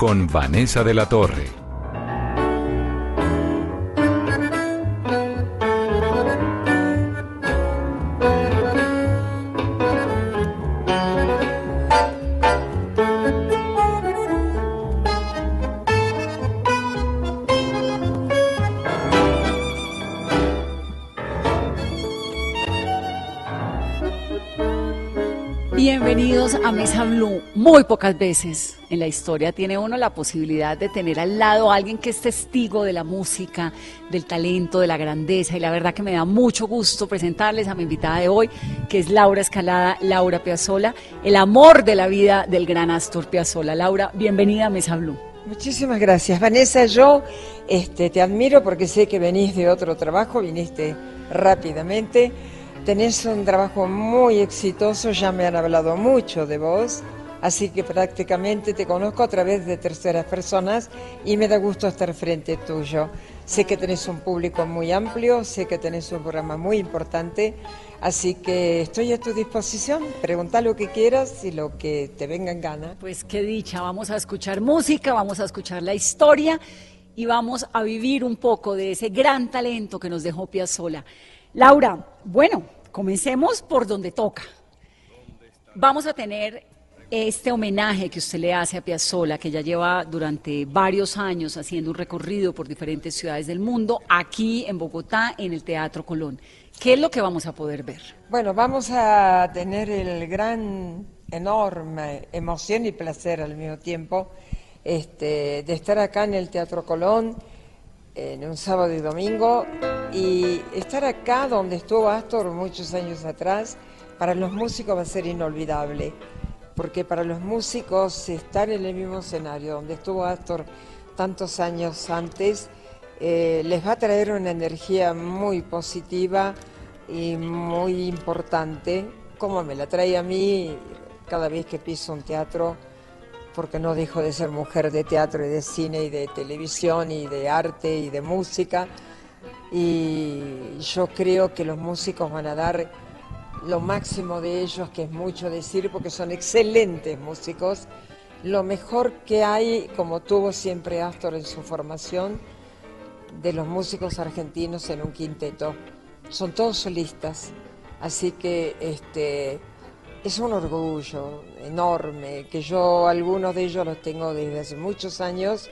con Vanessa de la Torre. Bienvenidos a Mesa Blue. Muy pocas veces en la historia tiene uno la posibilidad de tener al lado a alguien que es testigo de la música, del talento, de la grandeza. Y la verdad que me da mucho gusto presentarles a mi invitada de hoy, que es Laura Escalada, Laura Piazzola, el amor de la vida del gran Astor Piazzola. Laura, bienvenida a Mesa Blue. Muchísimas gracias. Vanessa, yo este, te admiro porque sé que venís de otro trabajo, viniste rápidamente. Tenés un trabajo muy exitoso, ya me han hablado mucho de vos, así que prácticamente te conozco a través de terceras personas y me da gusto estar frente tuyo. Sé que tenés un público muy amplio, sé que tenés un programa muy importante, así que estoy a tu disposición. Pregunta lo que quieras y lo que te venga en gana. Pues qué dicha, vamos a escuchar música, vamos a escuchar la historia y vamos a vivir un poco de ese gran talento que nos dejó Piazzola. Laura, bueno, comencemos por donde toca. Vamos a tener este homenaje que usted le hace a Piazzolla, que ya lleva durante varios años haciendo un recorrido por diferentes ciudades del mundo, aquí en Bogotá, en el Teatro Colón. ¿Qué es lo que vamos a poder ver? Bueno, vamos a tener el gran, enorme emoción y placer al mismo tiempo este, de estar acá en el Teatro Colón en un sábado y domingo y estar acá donde estuvo Astor muchos años atrás, para los músicos va a ser inolvidable, porque para los músicos estar en el mismo escenario donde estuvo Astor tantos años antes, eh, les va a traer una energía muy positiva y muy importante, como me la trae a mí cada vez que piso un teatro porque no dejo de ser mujer de teatro y de cine y de televisión y de arte y de música. Y yo creo que los músicos van a dar lo máximo de ellos, que es mucho decir, porque son excelentes músicos. Lo mejor que hay, como tuvo siempre Astor en su formación, de los músicos argentinos en un quinteto. Son todos solistas, así que este, es un orgullo enorme, que yo algunos de ellos los tengo desde hace muchos años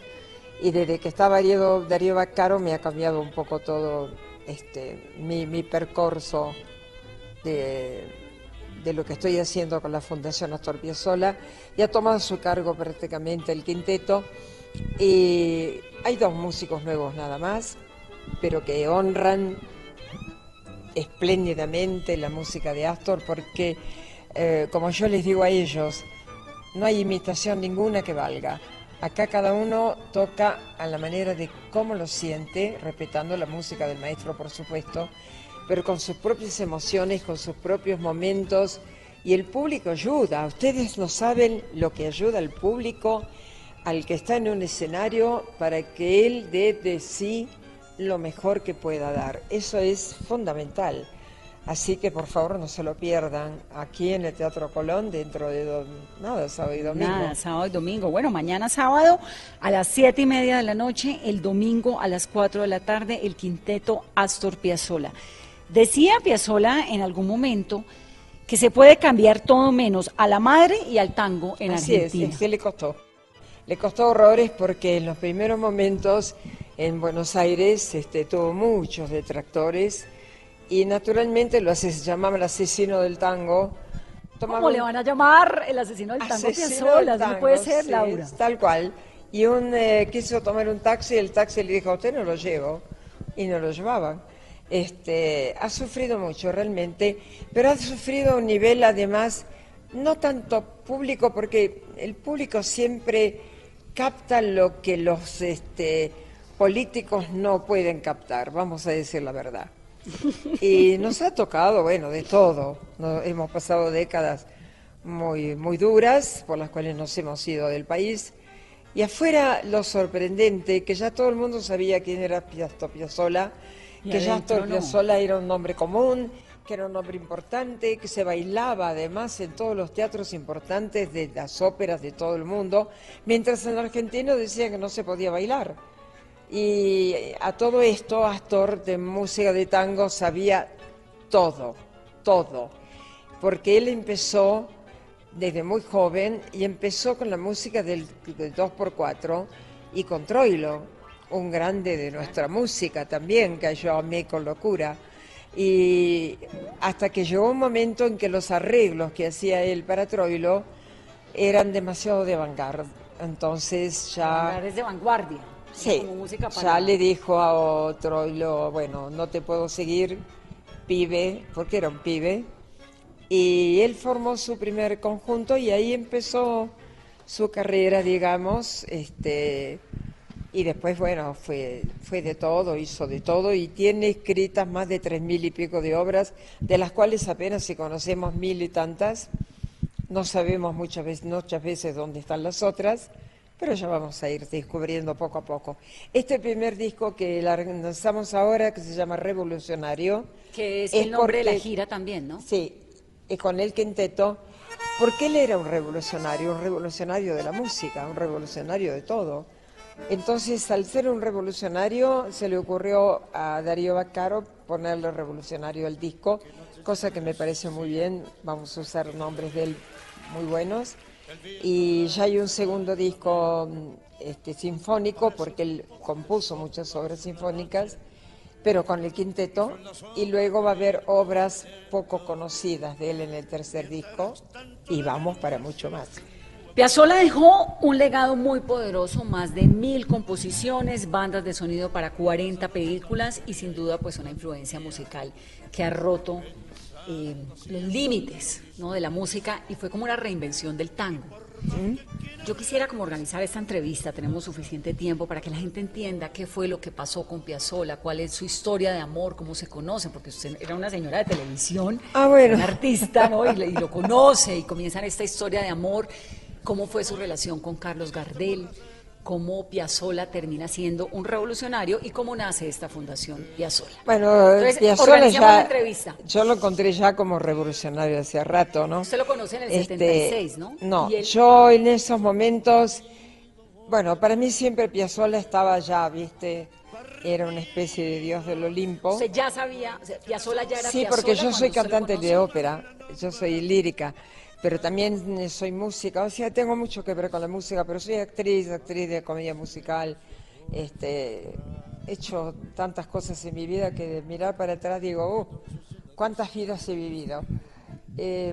y desde que estaba Darío, Darío Baccaro me ha cambiado un poco todo este, mi, mi percorso de, de, lo que estoy haciendo con la Fundación Astor Piazzolla. Y ha tomado su cargo prácticamente el quinteto y hay dos músicos nuevos nada más, pero que honran espléndidamente la música de Astor porque eh, como yo les digo a ellos, no hay imitación ninguna que valga. Acá cada uno toca a la manera de cómo lo siente, respetando la música del maestro, por supuesto, pero con sus propias emociones, con sus propios momentos. Y el público ayuda. Ustedes no saben lo que ayuda al público, al que está en un escenario, para que él dé de sí lo mejor que pueda dar. Eso es fundamental. Así que por favor no se lo pierdan aquí en el Teatro Colón dentro de nada, sábado y domingo. Nada, sábado y domingo. Bueno, mañana sábado a las siete y media de la noche, el domingo a las cuatro de la tarde, el quinteto Astor Piazzolla. Decía Piazzolla en algún momento que se puede cambiar todo menos a la madre y al tango en Así Argentina. Es, es le costó. Le costó horrores porque en los primeros momentos en Buenos Aires este, tuvo muchos detractores y naturalmente lo se llamaba el asesino del tango. Tomaba ¿Cómo le van a llamar el asesino del tango Piazzolla? No puede ser, sí, Laura. Tal cual. Y un eh, quiso tomar un taxi y el taxi le dijo, a usted no lo llevo. Y no lo llevaban. Este, ha sufrido mucho realmente, pero ha sufrido a un nivel además no tanto público, porque el público siempre capta lo que los este, políticos no pueden captar, vamos a decir la verdad. Y nos ha tocado, bueno, de todo. Hemos pasado décadas muy, muy duras por las cuales nos hemos ido del país. Y afuera lo sorprendente, que ya todo el mundo sabía quién era Astor Piazzolla, que ya no. Era un nombre común, que era un nombre importante, que se bailaba además en todos los teatros importantes de las óperas de todo el mundo, mientras en Argentina decían que no se podía bailar. Y a todo esto, Astor de música de tango sabía todo, todo, porque él empezó desde muy joven y empezó con la música del, del 2x4 y con Troilo, un grande de nuestra música también, que yo amé con locura. Y hasta que llegó un momento en que los arreglos que hacía él para Troilo eran demasiado de vanguardia. Entonces ya... Es de vanguardia. Sí, como música para- ya le dijo a otro, y lo, bueno, no te puedo seguir, pibe, porque era un pibe. Y él formó su primer conjunto y ahí empezó su carrera, digamos, este, y después, bueno, fue, fue de todo, hizo de todo y tiene escritas más de tres mil y pico de obras, de las cuales apenas si conocemos mil y tantas. No sabemos muchas veces, muchas veces dónde están las otras, pero ya vamos a ir descubriendo poco a poco. Este primer disco que lanzamos ahora, que se llama Revolucionario, Que es, el nombre de la gira también, ¿no? Sí, y con el quinteto, porque él era un revolucionario, un revolucionario de la música, un revolucionario de todo. Entonces, al ser un revolucionario, se le ocurrió a Darío Baccaro ponerle revolucionario al disco, cosa que me parece muy bien, vamos a usar nombres de él muy buenos. Y ya hay un segundo disco este, sinfónico, porque él compuso muchas obras sinfónicas, pero con el quinteto, y luego va a haber obras poco conocidas de él en el tercer disco, y vamos para mucho más. Piazzolla dejó un legado muy poderoso, más de mil composiciones, bandas de sonido para 40 películas y sin duda pues una influencia musical que ha roto eh, los límites ¿no? de la música y fue como una reinvención del tango. Yo quisiera como organizar esta entrevista, tenemos suficiente tiempo para que la gente entienda qué fue lo que pasó con Piazzolla, cuál es su historia de amor, cómo se conocen, porque usted era una señora de televisión, Ah, bueno. una artista, ¿no? Y, y lo conoce y comienzan esta historia de amor, cómo fue su relación con Carlos Gardel, cómo Piazzolla termina siendo un revolucionario y cómo nace esta fundación Piazzolla. Bueno, Entonces, Piazzolla ya- entrevista. yo lo encontré ya como revolucionario hace rato, ¿no? Usted lo conoce en el Este, 76, ¿no? No, él- yo en esos momentos, bueno, para mí siempre Piazzolla estaba ya, viste, era una especie de dios del Olimpo. Usted ya sabía, o sea, Piazzolla ya era Sí, Piazzolla porque yo soy cantante de ópera, yo soy lírica, pero también soy música, o sea, tengo mucho que ver con la música, pero soy actriz, actriz de comedia musical, este, he hecho tantas cosas en mi vida que de mirar para atrás digo, oh, cuántas vidas he vivido. Eh,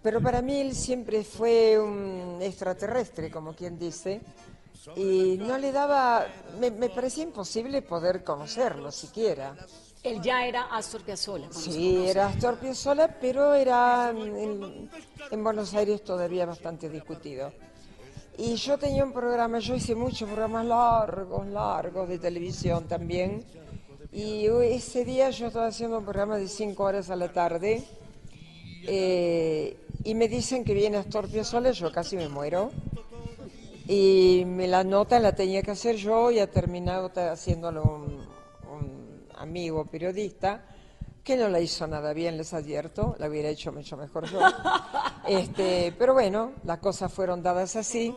pero para mí él siempre fue un extraterrestre, como quien dice, y no le daba, me, me parecía imposible poder conocerlo siquiera. Él ya era Astor Piazzolla. Sí, era Astor Piazzolla, pero era en, en Buenos Aires todavía bastante discutido. Y yo tenía un programa, yo hice muchos programas largos, largos de televisión también. Y ese día yo estaba haciendo un programa de cinco horas a la tarde. eh, y me dicen que viene Astor Piazzolla, yo casi me muero. Y me la nota la tenía que hacer yo y ha terminado haciéndolo un amigo periodista que no la hizo nada bien, les advierto, la hubiera hecho mucho mejor yo. Este, pero bueno, las cosas fueron dadas así.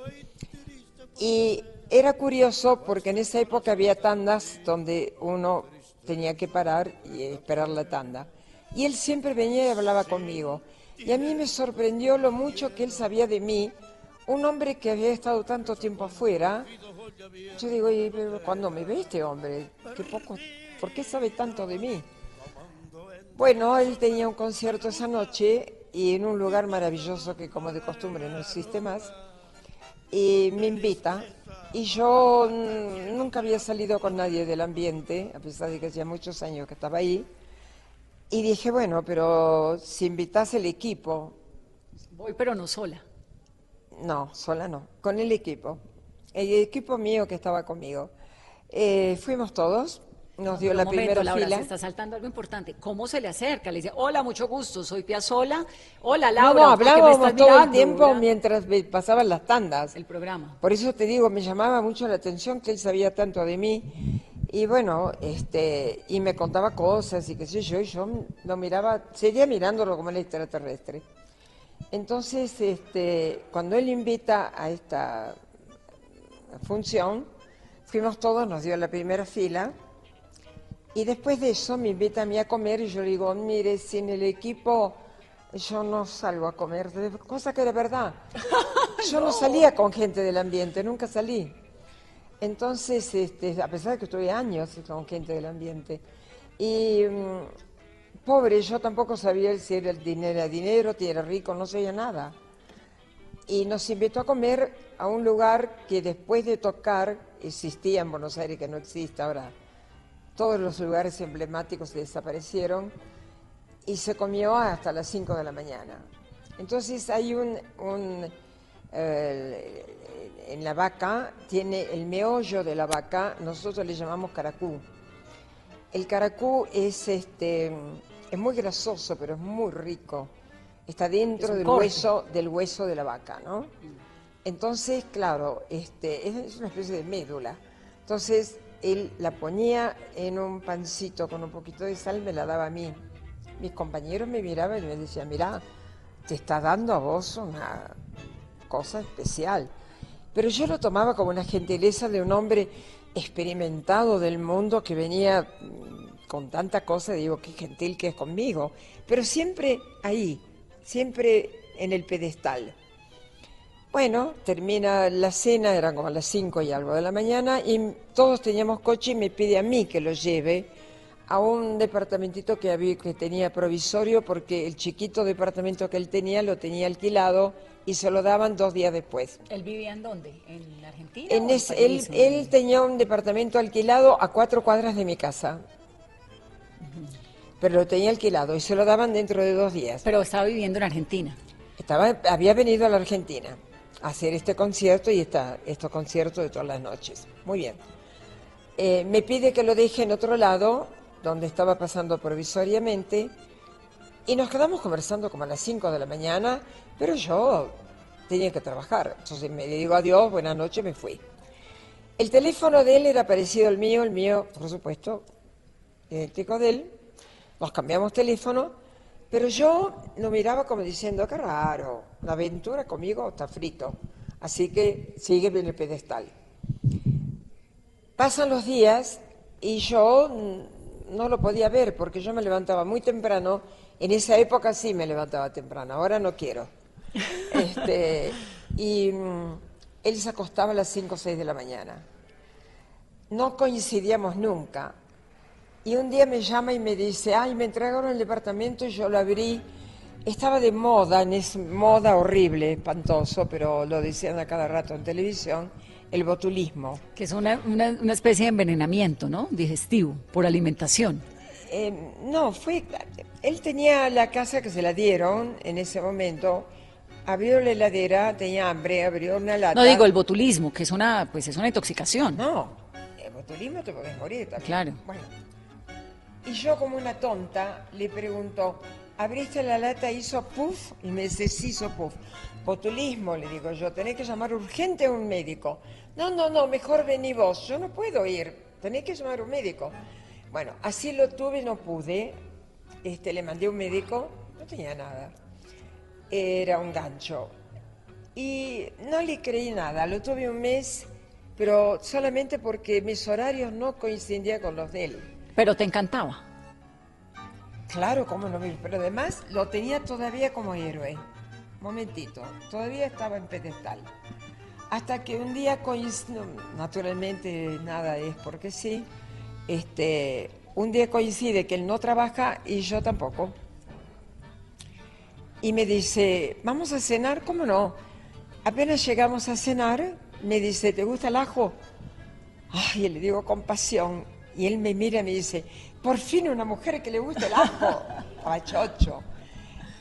Y era curioso porque en esa época había tandas donde uno tenía que parar y esperar la tanda. Y él siempre venía y hablaba conmigo. Y a mí me sorprendió lo mucho que él sabía de mí, un hombre que había estado tanto tiempo afuera. Yo digo, "Y, pero cuando me ve este hombre, qué poco, ¿por qué sabe tanto de mí? Bueno, él tenía un concierto esa noche y en un lugar maravilloso que como de costumbre no existe más. Y me invita Y yo nunca había salido con nadie del ambiente, a pesar de que hacía muchos años que estaba ahí. Y dije, bueno, pero si invitase el equipo, Voy, pero no sola. no, sola no, con el equipo. El equipo mío que estaba conmigo. Eh, fuimos todos, nos dio Pero la momento, primera Laura, fila. se está saltando algo importante. ¿Cómo se le acerca? Le dice, hola, mucho gusto, soy Piazola. Hola, No, Laura. no, ¿por qué me hablábamos todo el tiempo mientras me pasaban las tandas. El programa. Por eso te digo, me llamaba mucho la atención que él sabía tanto de mí. Y bueno, este, y me contaba cosas y qué sé yo, y yo lo miraba, seguía mirándolo como el extraterrestre. Entonces, este, cuando él invita a esta función, fuimos todos, nos dio la primera fila, y después de eso me invita a mí a comer y yo le digo, mire, sin el equipo yo no salgo a comer, cosa que de verdad. Yo no salía con gente del ambiente, nunca salí. Entonces, este, a pesar de que estuve años con gente del ambiente. Y mm, pobre, yo tampoco sabía si era el dinero, era dinero, si era rico, no sabía nada. Y nos invitó a comer a un lugar que después de tocar existía en Buenos Aires, que no existe ahora. Todos los lugares emblemáticos desaparecieron y se comió hasta las 5 de la mañana. Entonces hay un, un, eh, en la vaca, tiene el meollo de la vaca, nosotros le llamamos caracú. El caracú es, este, es muy grasoso, pero es muy rico. Está dentro del corte. hueso, del hueso de la vaca, ¿no? Entonces, claro, este, es- es una especie de médula. Entonces, él la ponía en un pancito con un poquito de sal, me la daba a mí. Mis compañeros me miraban y me decían, mira, te está dando a vos una cosa especial. Pero yo lo tomaba como una gentileza de un hombre experimentado del mundo que venía mm, con tanta cosa, digo, qué gentil que es conmigo. Pero siempre ahí, siempre en el pedestal. Bueno, termina la cena, eran como las 5 y algo de la mañana, y todos teníamos coche y me pide a mí que lo lleve a un departamentito que, había, que tenía provisorio porque el chiquito departamento que él tenía lo tenía alquilado y se lo daban dos días después. ¿Él vivía en dónde? ¿En Argentina? En él, él en- tenía un departamento alquilado a cuatro cuadras de mi casa, pero lo tenía alquilado y se lo daban dentro de dos días. Pero estaba viviendo en Argentina. Estaba, había venido a la Argentina hacer este concierto y esta, estos conciertos de todas las noches. Muy bien. Eh, me pide que lo deje en otro lado, donde estaba pasando provisoriamente, y nos quedamos conversando como a las 5 de la mañana, pero yo tenía que trabajar. Entonces me digo adiós, buenas noches, me fui. El teléfono de él era parecido al mío, el mío, por supuesto, idéntico de él. Nos cambiamos teléfono, pero yo lo miraba como diciendo, qué raro, la aventura conmigo está frito. Así que sigue en el pedestal. Pasan los días y yo no lo podía ver porque yo me levantaba muy temprano. En esa época sí me levantaba temprano, ahora no quiero. Este, y mm, él se acostaba a las 5 o 6 de la mañana. No coincidíamos nunca. Y un día me llama y me dice, ay, me entregaron el departamento y yo lo abrí. Estaba de moda, en es moda horrible, espantoso, pero lo decían a cada rato en televisión, el botulismo. Que es una, una, una especie de envenenamiento, ¿no? Digestivo, por alimentación. Eh, no, fue. Él tenía la casa que se la dieron en ese momento. Abrió la heladera, tenía hambre, abrió una lata. No digo el botulismo, que es una, pues es una intoxicación. No, el botulismo te podés morir también. Claro. Bueno. Y yo, como una tonta, le pregunto: ¿abriste la lata hizo puff? Y me dice: sí, hizo puff. Botulismo, le digo yo, tenés que llamar urgente a un médico. No, no, no, mejor vení vos. Yo no puedo ir, tenés que llamar a un médico. Bueno, así lo tuve, no pude. Este, le mandé a un médico, no tenía nada. Era un gancho. Y no le creí nada, lo tuve un mes, pero solamente porque mis horarios no coincidían con los de él. Pero te encantaba. Claro, cómo no, pero además lo tenía todavía como héroe. Momentito, todavía estaba en pedestal. Hasta que un día naturalmente nada es porque sí, este, un día coincide que él no trabaja y yo tampoco. Y me dice, vamos a cenar, ¿cómo no? Apenas llegamos a cenar, me dice, ¿te gusta el ajo? Ay, le digo con pasión. Y él me mira y me dice, por fin una mujer que le gusta el ajo. Estaba chocho.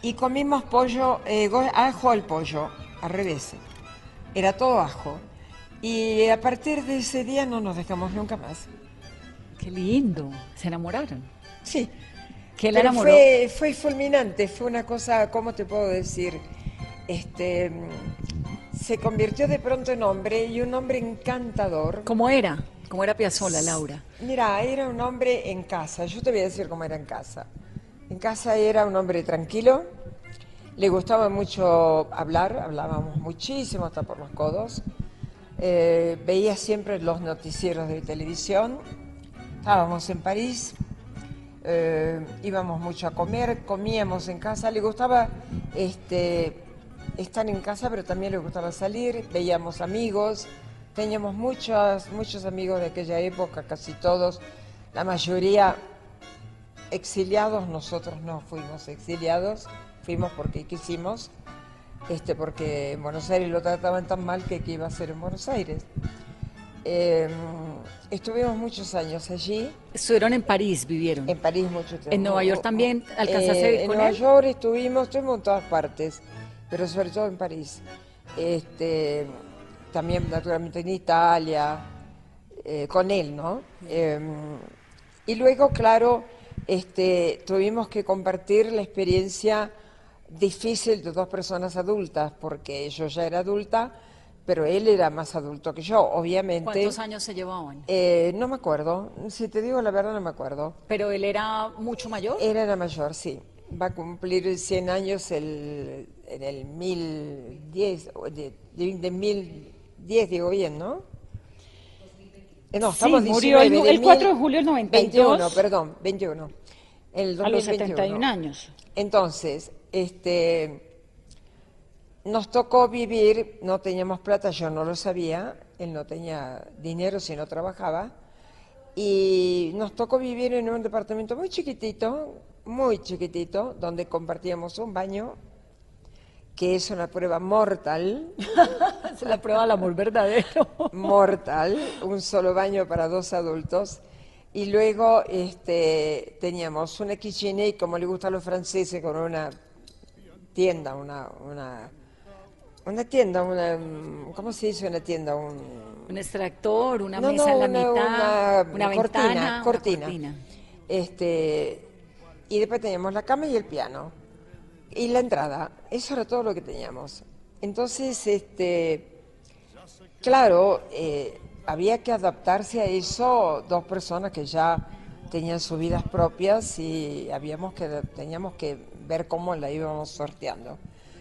Y comimos pollo, eh, ajo al pollo, al revés. Era todo ajo. Y a partir de ese día no nos dejamos nunca más. Qué lindo. Se enamoraron. Sí. ¿Qué la enamoró? Fue, fue fulminante, fue una cosa, ¿cómo te puedo decir? Este, mm, se convirtió de pronto en hombre y un hombre encantador. ¿Cómo era? ¿Cómo era Piazzolla, Laura? Mira, era un hombre en casa, yo te voy a decir cómo era en casa. En casa era un hombre tranquilo, le gustaba mucho hablar, hablábamos muchísimo hasta por los codos, Eh, veía siempre los noticieros de televisión, estábamos en París, eh, íbamos mucho a comer, comíamos en casa, le gustaba este, estar en casa, pero también le gustaba salir, veíamos amigos, teníamos muchos, muchos amigos de aquella época, casi todos, la mayoría exiliados, nosotros no fuimos exiliados, fuimos porque quisimos, este, porque en Buenos Aires lo trataban tan mal que qué iba a ser en Buenos Aires. Eh, estuvimos muchos años allí. Estuvieron en París, vivieron. En París mucho tiempo. ¿En Nueva York también alcanzaste a vivir en Nueva él? York estuvimos, estuvimos en todas partes, pero sobre todo en París. Este, también naturalmente en Italia, eh, con él, ¿no? Eh, y luego, claro, este, tuvimos que compartir la experiencia difícil de dos personas adultas, porque yo ya era adulta, pero él era más adulto que yo, obviamente. ¿Cuántos años se llevaban? Eh, no me acuerdo, si te digo la verdad no me acuerdo. Pero él era mucho mayor. Él era mayor, sí. Va a cumplir 100 años el, en el 1010, o de, de, de 1010 digo bien, ¿no? Eh, no, Sí, estamos murió el- 19 de el 4 de julio del 92. 21, perdón, 21. El A los 2021. 71 años. Entonces, este, nos tocó vivir, no teníamos plata, yo no lo sabía, él no tenía dinero si no trabajaba, y nos tocó vivir en un departamento muy chiquitito, muy chiquitito, donde compartíamos un baño, que es una prueba mortal, Es la prueba del amor verdadero. mortal, un solo baño para dos adultos. Y luego este, teníamos una kitchenette, como le gusta a los franceses, con una tienda, una, una, una tienda, una, ¿cómo se dice una tienda? Un, Un extractor, una no, mesa no, en la una- mitad, una una, cortina, ventana, cortina. Este, y después teníamos la cama y el piano. Y la entrada. Eso era todo lo que teníamos. Entonces, este, claro, eh, había que adaptarse a eso dos personas que ya tenían sus vidas propias y habíamos que, teníamos que ver cómo la íbamos sorteando.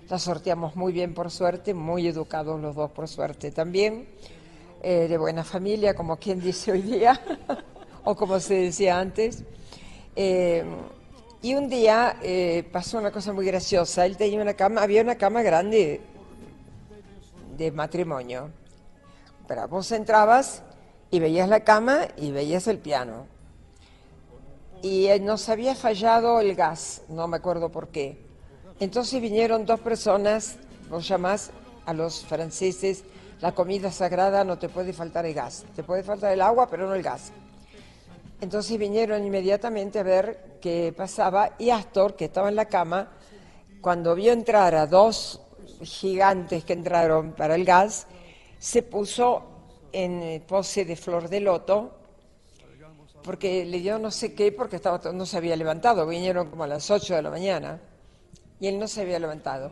La sorteamos muy bien por suerte, muy educados los dos por suerte también, eh, de buena familia, como quien dice hoy día, o como se decía antes. Eh, y un día eh, pasó una cosa muy graciosa. Él tenía una cama, había una cama grande de matrimonio. Pero vos entrabas y veías la cama y veías el piano. Y eh, nos había fallado el gas, no me acuerdo por qué. Entonces vinieron dos personas, vos llamás a los franceses, la comida sagrada no te puede faltar el gas, te puede faltar el agua, pero no el gas. Entonces vinieron inmediatamente a ver qué pasaba y Astor, que estaba en la cama, cuando vio entrar a dos gigantes que entraron para el gas, se puso en pose de flor de loto, porque le dio no sé qué, porque estaba, no se había levantado, vinieron como a las 8 de la mañana, y él no se había levantado.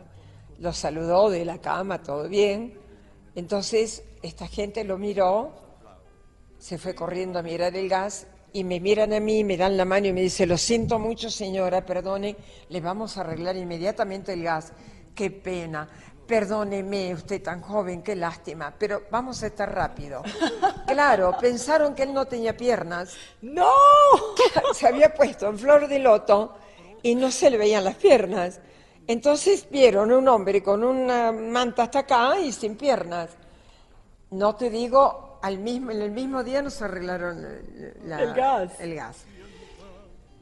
Los saludó de la cama, todo bien. Entonces esta gente lo miró, se fue corriendo a mirar el gas y me miran a mí, me dan la mano y me dice, lo siento mucho señora, perdone, le vamos a arreglar inmediatamente el gas. Qué pena, perdóneme usted tan joven, qué lástima, pero vamos a estar rápido. Claro, pensaron que él no tenía piernas. ¡No! Se había puesto en flor de loto y no se le veían las piernas. Entonces vieron un hombre con una manta hasta acá y sin piernas. No te digo, al mismo, en el mismo día nos arreglaron eh, la- El gas. el gas.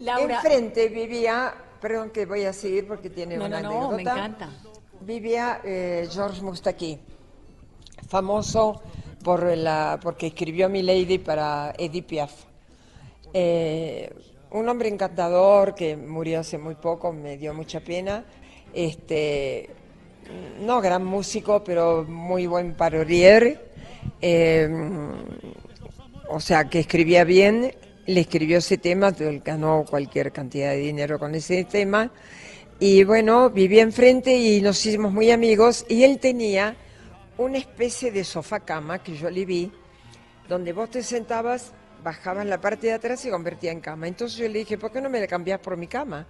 Laura. Enfrente vivía, perdón que voy a seguir porque tiene No, una no, no, me anécdota. encanta. Vivía eh, Georges Moustaki, famoso por la, porque escribió Mi Lady para Edith Piaf. Eh, un hombre encantador que murió hace muy poco, me dio mucha pena. Este, no gran músico, pero muy buen parolier. Eh, o sea, que escribía bien, le escribió ese tema, ganó cualquier cantidad de dinero con ese tema. Y bueno, vivía enfrente y nos hicimos muy amigos. Y él tenía una especie de sofá cama que yo le vi, donde vos te sentabas, bajabas la parte de atrás y se convertía en cama. Entonces yo le dije, ¿por qué no me la cambias por mi cama?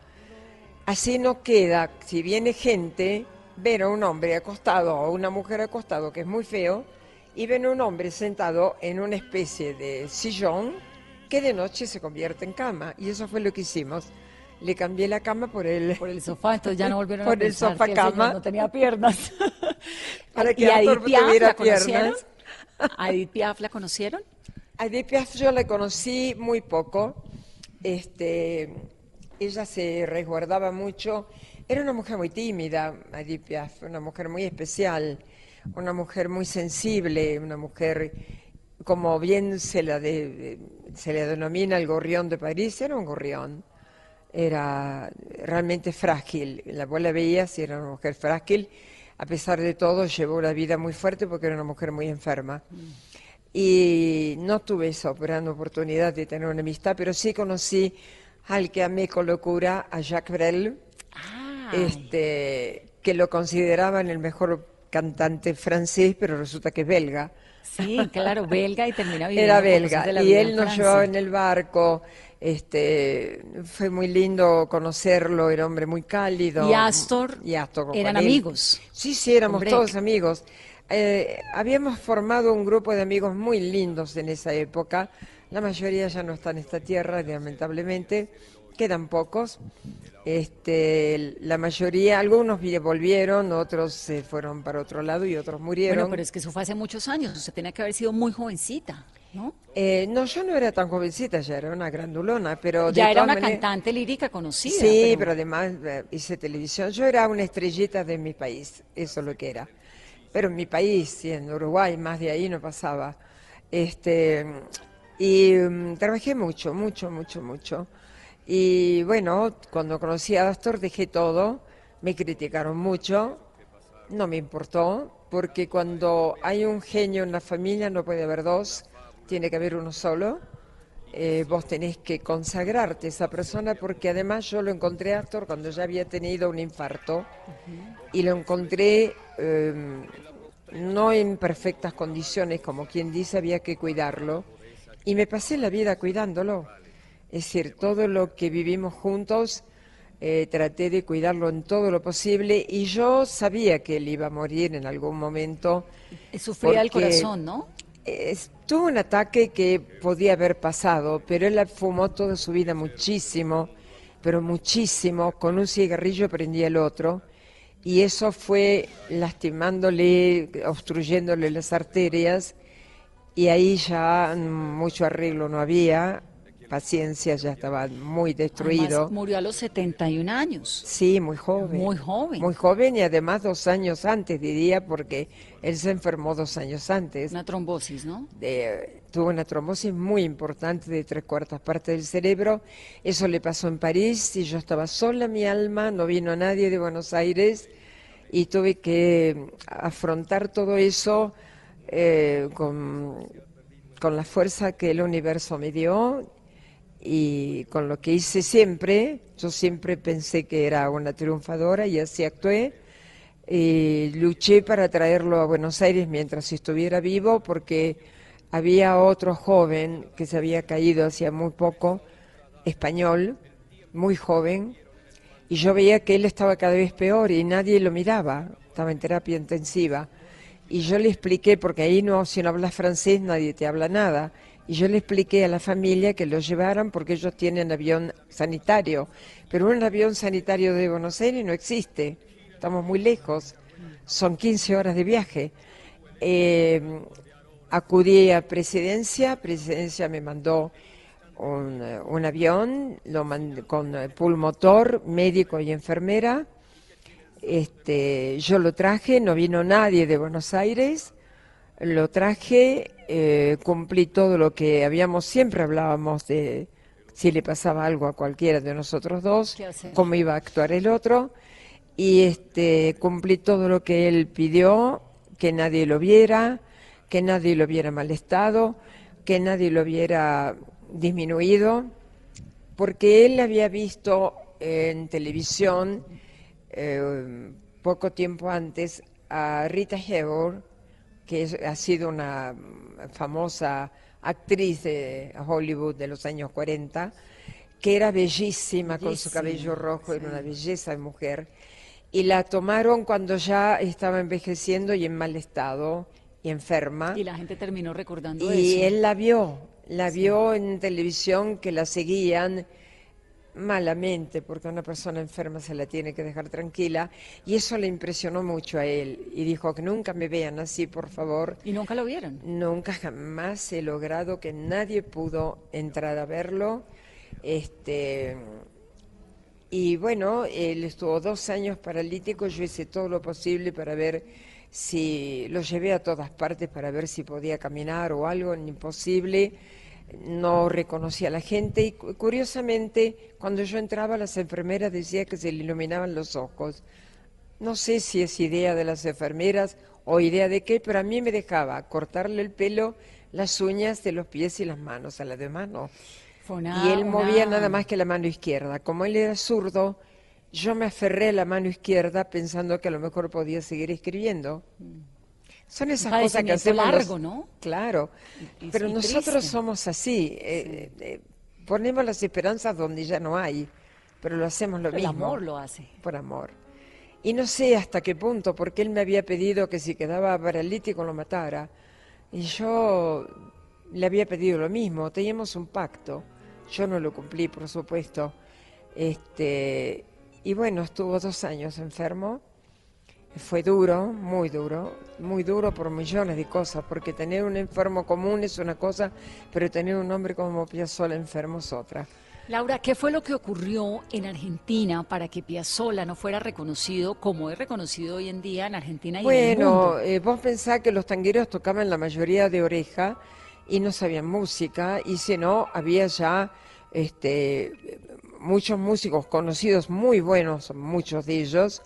Así no queda, si viene gente, ver a un hombre acostado o una mujer acostado, que es muy feo, y ven a un hombre sentado en una especie de sillón que de noche se convierte en cama. Y eso fue lo que hicimos. Le cambié la cama por el, Por el sofá, entonces ya no volvieron a por el sofá que el cama. no tenía piernas. Para que ¿Y a Arthur Edith Piaf la conocieron? piernas. ¿A Edith Piaf la conocieron? A Edith Piaf yo la conocí muy poco. Este, ella se resguardaba mucho. Era una mujer muy tímida, Edith Piaf, una mujer muy especial, una mujer muy sensible, una mujer, como bien se la, de- se le denomina el gorrión de París, era un gorrión. Era realmente frágil. La abuela veía si era una mujer frágil. A pesar de todo, llevó una vida muy fuerte porque era una mujer muy enferma. Y no tuve esa gran oportunidad de tener una amistad, pero sí conocí al que amé con locura, a Jacques Brel, Ay. este, que lo consideraban el mejor cantante francés, pero resulta que es belga. Sí, claro, belga y termina viviendo Era belga de la y él nos llevaba en el barco. Este, fue muy lindo conocerlo, era hombre muy cálido. ¿Y Astor? Y Astor ¿Eran amigos? Sí, sí, éramos todos amigos. Eh, habíamos formado un grupo de amigos muy lindos en esa época. La mayoría ya no está en esta tierra, lamentablemente. Quedan pocos. Este, la mayoría, algunos vi- volvieron, otros se fueron para otro lado y otros murieron. Bueno, pero es que eso fue hace muchos años. Usted tenía que haber sido muy jovencita, ¿no? Eh, no, yo no era tan jovencita, ya era una grandulona, pero de ya era una maneras- cantante lírica conocida. Sí, pero además eh, hice televisión. Yo era una estrellita de mi país, eso es lo que era. Pero en mi país, sí, en Uruguay, más de ahí no pasaba. Este, y mm, trabajé mucho, mucho, mucho, mucho. Y bueno, cuando conocí a Astor dejé todo, me criticaron mucho, no me importó, porque cuando hay un genio en la familia no puede haber dos, tiene que haber uno solo. Eh, vos tenés que consagrarte a esa persona porque además yo lo encontré a Astor cuando ya había tenido un infarto y lo encontré eh, no en perfectas condiciones, como quien dice, había que cuidarlo y me pasé la vida cuidándolo. Es decir, todo lo que vivimos juntos eh, traté de cuidarlo en todo lo posible y yo sabía que él iba a morir en algún momento. Sufría el corazón, ¿no? tuvo un ataque que podía haber pasado, pero él fumó toda su vida muchísimo, pero muchísimo, con un cigarrillo prendía el otro, y eso fue lastimándole, obstruyéndole las arterias, y ahí ya mucho arreglo no había, paciencia ya estaba muy destruido. Además, murió a los 71 años. Sí, muy joven. Muy joven. Muy joven y además dos años antes, diría, porque él se enfermó dos años antes. Una trombosis, ¿no? de- tuvo una trombosis muy importante de tres cuartas partes del cerebro. Eso le pasó en París y yo estaba sola, mi alma, no vino nadie de Buenos Aires y tuve que afrontar todo eso eh, con, con la fuerza que el universo me dio y con lo que hice siempre. Yo siempre pensé que era una triunfadora y así actué. Y luché para traerlo a Buenos Aires mientras estuviera vivo porque había otro joven que se había caído hacía muy poco, español, muy joven, y yo veía que él estaba cada vez peor y nadie lo miraba, estaba en terapia intensiva. Y yo le expliqué, porque ahí no, si no hablas francés nadie te habla nada, y yo le expliqué a la familia que lo llevaran porque ellos tienen avión sanitario, pero un avión sanitario de Buenos Aires no existe, estamos muy lejos, son 15 horas de viaje. Eh, acudí a presidencia, presidencia me mandó un, eh, avión lo mand- con eh, pulmotor, médico y enfermera. Este, yo lo traje, no vino nadie de Buenos Aires. Lo traje, eh, cumplí todo lo que habíamos, siempre hablábamos de si le pasaba algo a cualquiera de nosotros dos, cómo iba a actuar el otro, y este, cumplí todo lo que él pidió, que nadie lo viera, que nadie lo viera mal estado, que nadie lo viera disminuido, porque él había visto en televisión eh, poco tiempo antes a Rita Hayworth, que es- ha sido una mm, famosa actriz de Hollywood de los años 40, que era bellísima con su Bellísima, cabello rojo, era una belleza de mujer, y la tomaron cuando ya estaba envejeciendo y en mal estado y enferma. Y la gente terminó recordando Y eso. él la vio, la vio en televisión que la seguían malamente, porque a una persona enferma se la tiene que dejar tranquila, y eso le impresionó mucho a él, y dijo que nunca me vean así, por favor. Y nunca lo vieron. Nunca jamás he logrado que nadie pudo entrar a verlo. Este, y bueno, él estuvo dos años paralítico, yo hice todo lo posible para ver si lo llevé a todas partes para ver si podía caminar o algo, imposible. No reconocía a la gente y cu- curiosamente cuando yo entraba las enfermeras decían que se le iluminaban los ojos. No sé si es idea de las enfermeras o idea de qué, pero a mí me dejaba cortarle el pelo, las uñas de los pies y las manos, a las demás no. Una- y él movía una- nada más que la mano izquierda. Como él era zurdo, yo me aferré a la mano izquierda pensando que a lo mejor podía seguir escribiendo. Son esas cosas que hacemos. los- largo, ¿no? Claro. Y- y- Pero y nosotros triste. somos así. eh, eh, ponemos las esperanzas donde ya no hay, pero lo hacemos lo mismo amor lo hace. por amor. Y no sé hasta qué punto, porque él me había pedido que si quedaba paralítico lo matara. Y yo le había pedido lo mismo, teníamos un pacto. Yo no lo cumplí, por supuesto. Este, y bueno, estuvo dos años enfermo. Fue duro, muy duro, muy duro por millones de cosas, porque tener un enfermo común es una cosa, pero tener un hombre como Piazzolla enfermo es otra. Laura, ¿qué fue lo que ocurrió en Argentina para que Piazzolla no fuera reconocido como es reconocido hoy en día en Argentina y en el Bueno, mundo? eh, vos pensás que los tangueros tocaban la mayoría de oreja y no sabían música, y si no, había ya este, muchos músicos conocidos, muy buenos, muchos de ellos,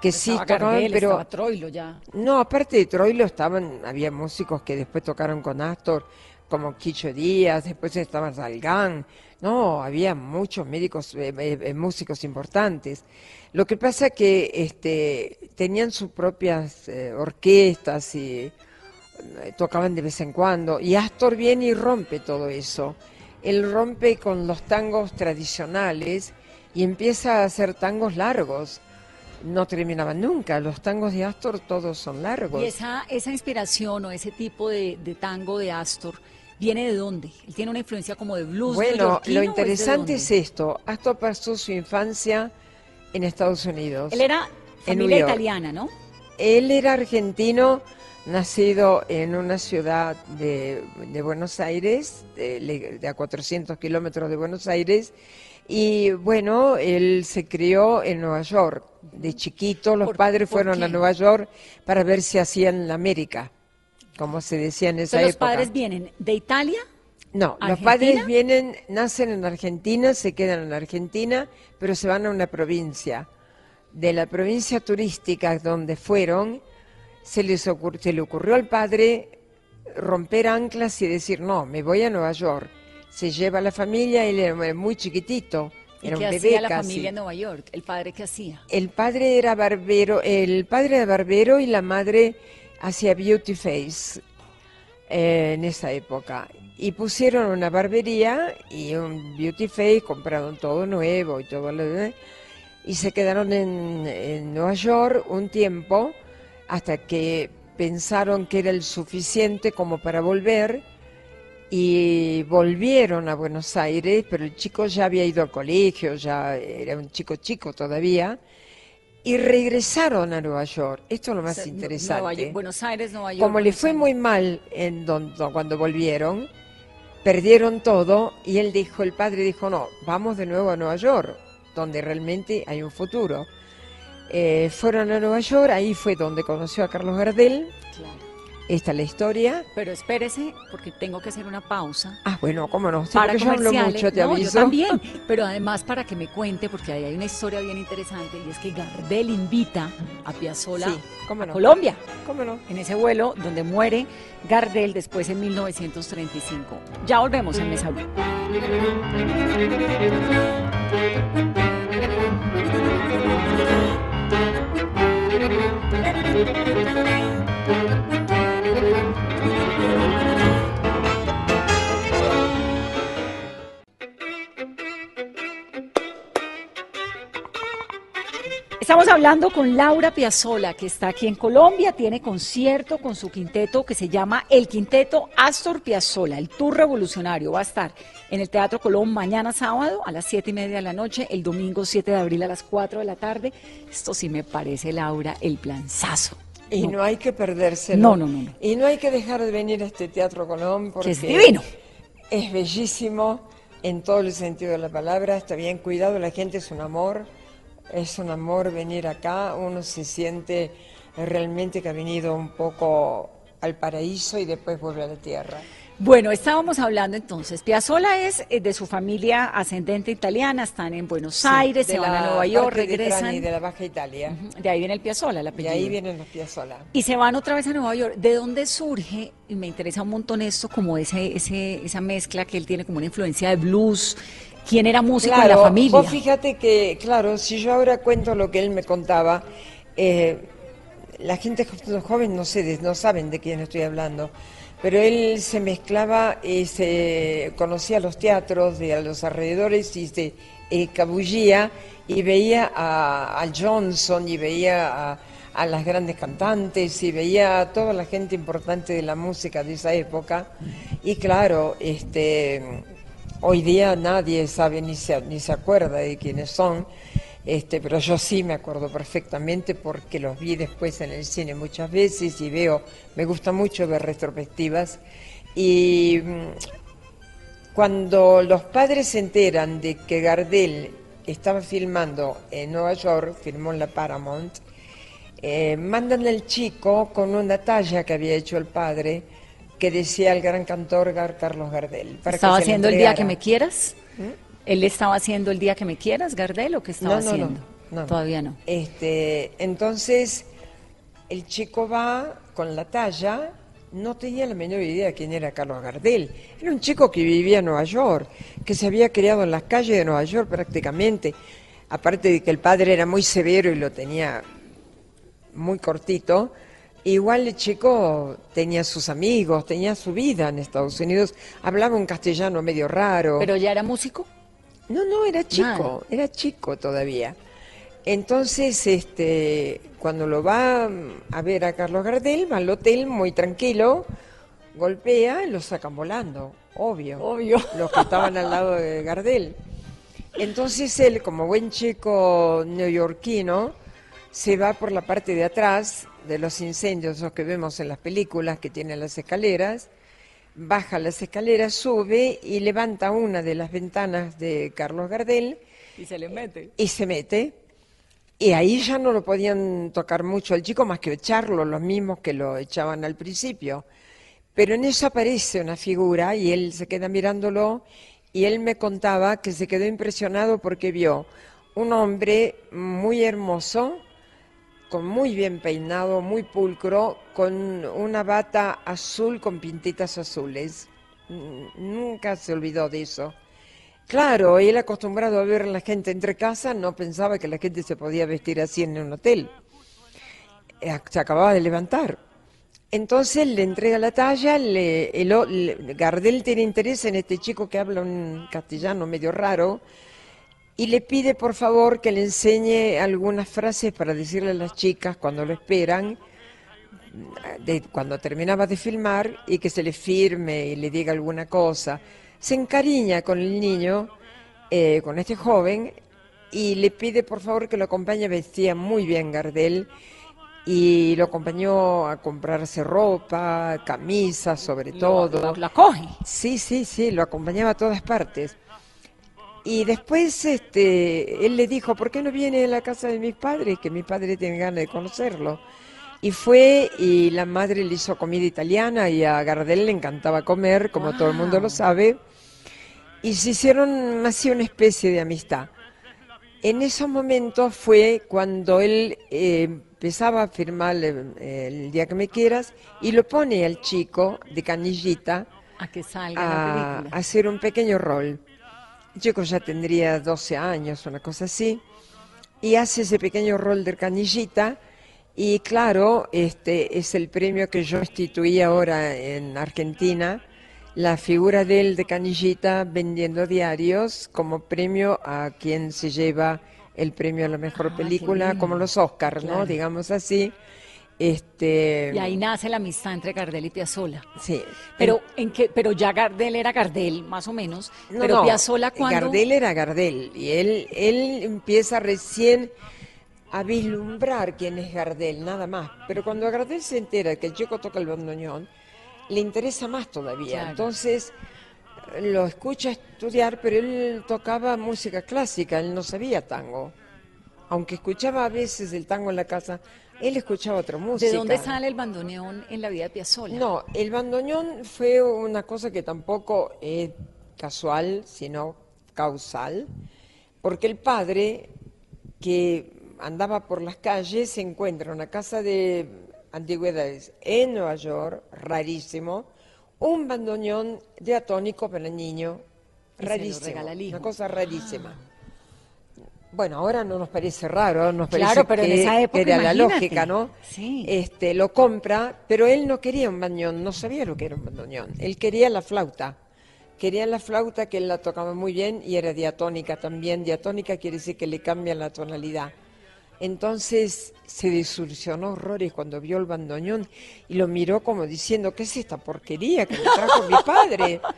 que sí tocaban, pero Troilo ya. no, aparte de Troilo estaban, había músicos que después tocaron con Astor, como Quicho Díaz, después estaba Salgán, no, había muchos médicos, eh, eh, eh, músicos importantes. Lo que pasa que este, tenían sus propias eh, orquestas y tocaban de vez en cuando, y Astor viene y rompe todo eso. Él rompe con los tangos tradicionales y empieza a hacer tangos largos. No terminaban nunca, los tangos de Astor todos son largos. Y esa, esa inspiración o ese tipo de, de tango de Astor, ¿viene de dónde? Él tiene una influencia como de blues Bueno, lo ¿o es de interesante es, esto. Astor pasó su infancia en Estados Unidos. Él era familia italiana, ¿no? Él era argentino, nacido en una ciudad de, de Buenos Aires, de a 400 kilómetros de Buenos Aires, y bueno, él se crió en Nueva York. De chiquito, los ¿Por- padres fueron a? Nueva York para ver si hacían la América, como se decía en esa Entonces, los época. padres vienen de Italia, No, los padres vienen, nacen en Argentina, se quedan en Argentina, pero se van a una provincia. De la provincia turística donde fueron, se, les ocur- se le ocurrió al padre romper anclas y decir, no, me voy a Nueva York. Se lleva a la familia, él era muy chiquitito, ¿y era un qué bebé hacía la casi. familia en Nueva York? ¿El padre qué hacía? El padre era barbero, el padre era barbero y la madre hacía beauty face eh, en esa época. Y pusieron una barbería y un beauty face, compraron todo nuevo y todo lo demás. Y se quedaron en, en Nueva York un tiempo hasta que pensaron que era el suficiente como para volver y volvieron a Buenos Aires, pero el chico ya había ido al colegio, ya era un chico chico todavía, y regresaron a Nueva York. Esto es lo más O sea, Nueva interesante. York, Buenos Aires, Nueva York. Como le fue muy mal en don- don- cuando volvieron, perdieron todo y él dijo, el padre dijo, no, vamos de nuevo a Nueva York, donde realmente hay un futuro. Eh, fueron a Nueva York, ahí fue donde conoció a Carlos Gardel, Claro. Esta es la historia. Pero espérese, porque tengo que hacer una pausa. Ah, bueno, cómo no. Sí, para yo hablo mucho, te No, aviso. yo también, pero además para que me cuente, porque ahí hay una historia bien interesante, y es que Gardel invita a Piazzolla Sí, a. Colombia, ¿Cómo no? en ese vuelo donde muere Gardel después en 1935. Ya volvemos en Mesa Blue. Estamos hablando con Laura Piazzolla, que está aquí en Colombia, tiene concierto con su quinteto que se llama El Quinteto Astor Piazzolla, el tour revolucionario. Va a estar en el Teatro Colón mañana sábado a las siete y media de la noche, el domingo 7 de abril a las 4 de la tarde. Esto sí me parece, Laura, el planzazo. Y no, hay que perdérselo. No, no, no, no. Y no hay que dejar de venir a este Teatro Colón porque Que es divino. Es bellísimo en todo el sentido de la palabra, está bien cuidado, la gente es un amor, es un amor venir acá, uno se siente realmente que ha venido un poco al paraíso y después vuelve a la tierra. Bueno, estábamos hablando entonces, Piazzolla es eh, de su familia ascendente italiana, están en Buenos Aires, de se van a la Nueva York, de regresan. Trani, de la Baja Italia. De ahí viene el Piazzolla, Y apellido. ahí vienen los Piazzolla. Y se van otra vez a Nueva York. ¿De dónde surge? Y me interesa un montón esto, como ese, ese, esa mezcla que él tiene como una influencia de blues. ¿Quién era músico en la familia? Vos fíjate que, claro, si yo ahora cuento lo que él me contaba, eh, la gente jo- joven no sé, no saben de quién estoy hablando, pero él se mezclaba y se conocía los teatros de los alrededores y se escabullía y veía a, a Johnson y veía a, a las grandes cantantes y veía a toda la gente importante de la música de esa época. Y claro, este Hoy día nadie sabe ni se, ni se acuerda de quiénes son, este, pero yo sí me acuerdo perfectamente porque los vi después en el cine muchas veces y veo, me gusta mucho ver retrospectivas. Y mm, cuando los padres se enteran de que Gardel estaba filmando en Nueva York, filmó en la Paramount, eh, mandan al chico con una talla que había hecho el padre que decía el gran cantor Gar- Carlos Gardel. para que ¿Estaba se haciendo el día que me quieras? ¿Él estaba haciendo el día que me quieras, Gardel, o qué estaba No, no, no, haciendo? no, no. Todavía no. Este, entonces, el chico va con la talla, no tenía la menor idea quién era Carlos Gardel. Era un chico que vivía en Nueva York, que se había criado en las calles de Nueva York prácticamente. Aparte de que el padre era muy severo y lo tenía muy cortito, igual el chico tenía sus amigos, tenía su vida en Estados Unidos, hablaba un castellano medio raro. ¿Pero ya era músico? No, no, era chico, era chico todavía. Entonces, este, cuando lo va mm, a ver a Carlos Gardel, va al hotel muy tranquilo, golpea y lo sacan volando, obvio. Obvio. Los que estaban al lado de Gardel. Entonces él, como buen chico neoyorquino, se va por la parte de atrás de los incendios, esos que vemos en las películas que tienen las escaleras, baja las escaleras, sube y levanta una de las ventanas de Carlos Gardel Y se le mete. y se mete. Y ahí ya no lo podían tocar mucho al chico más que echarlo, los mismos que lo echaban al principio. Pero en eso aparece una figura y él se queda mirándolo y él me contaba que se quedó impresionado porque vio un hombre muy hermoso, con muy bien peinado, muy pulcro, con una bata azul con pintitas azules. Nunca se olvidó de eso. Claro, él acostumbrado a ver a la gente entre casas, no pensaba que la gente se podía vestir así en un hotel. Eh, Se acababa de levantar. Entonces le entrega la talla, le, el le- Gardel tiene interés en este chico que habla un castellano medio raro y le pide por favor que le enseñe algunas frases para decirle a las chicas cuando lo esperan, de- cuando terminaba de filmar y que se le firme y le diga alguna cosa. Se encariña con el niño, eh, con este joven, y le pide por favor que lo acompañe, vestía muy bien Gardel, y lo acompañó a comprarse ropa, camisas sobre todo. Lo- la coge. Sí, sí, sí, lo acompañaba a todas partes. Y después este, él le dijo, ¿por qué no viene a la casa de mis padres? Que mis padres tienen ganas de conocerlo. Y fue y la madre le hizo comida italiana y a Gardel le encantaba comer, como todo el mundo lo sabe. Y se hicieron así una especie de amistad. En esos momentos fue cuando él eh, empezaba a firmar eh, el día que me quieras y lo pone al chico de canillita A que salga la a, película. a hacer un pequeño rol. Chico ya tendría 12 años, una cosa así, y hace ese pequeño rol de canillita. Y claro, este es el premio que yo instituí ahora en Argentina, la figura de él de canillita vendiendo diarios como premio a quien se lleva el premio a la mejor Ah, película, como los Oscars, ¿no? Digamos así. Este, Y ahí nace la amistad entre Gardel y Piazzolla. sí. Pero, ¿en qué? pero ya Gardel era Gardel, más o menos. No, pero no, Piazzolla cuando... Gardel era Gardel y él, él empieza recién a vislumbrar quién es Gardel, nada más. Pero cuando Gardel se entera que el chico toca el bandoneón, le interesa más todavía. Claro. Entonces lo escucha estudiar, pero él tocaba música clásica, él no sabía tango. Aunque escuchaba a veces el tango en la casa, él escuchaba otra música. ¿De dónde sale el bandoneón en la vida de Piazzolla? No, el bandoneón fue una cosa que tampoco es casual, sino causal, porque el padre que andaba por las calles se encuentra en una casa de antigüedades en Nueva York, rarísimo, un bandoneón diatónico para el niño, rarísimo, una cosa rarísima. Bueno, ahora no nos parece raro, ahora nos parece Claro, pero en que esa época, era la lógica, ¿no? Sí. Este, lo compra, pero él no quería un bandoneón, no sabía lo que era un bandoneón. Él quería la flauta. Quería la flauta que él la tocaba muy bien y era diatónica también. Diatónica quiere decir que le cambian la tonalidad. Entonces se desilusionó horrores cuando vio el bandoneón y lo miró como diciendo, ¿qué es esta porquería que me trajo mi padre?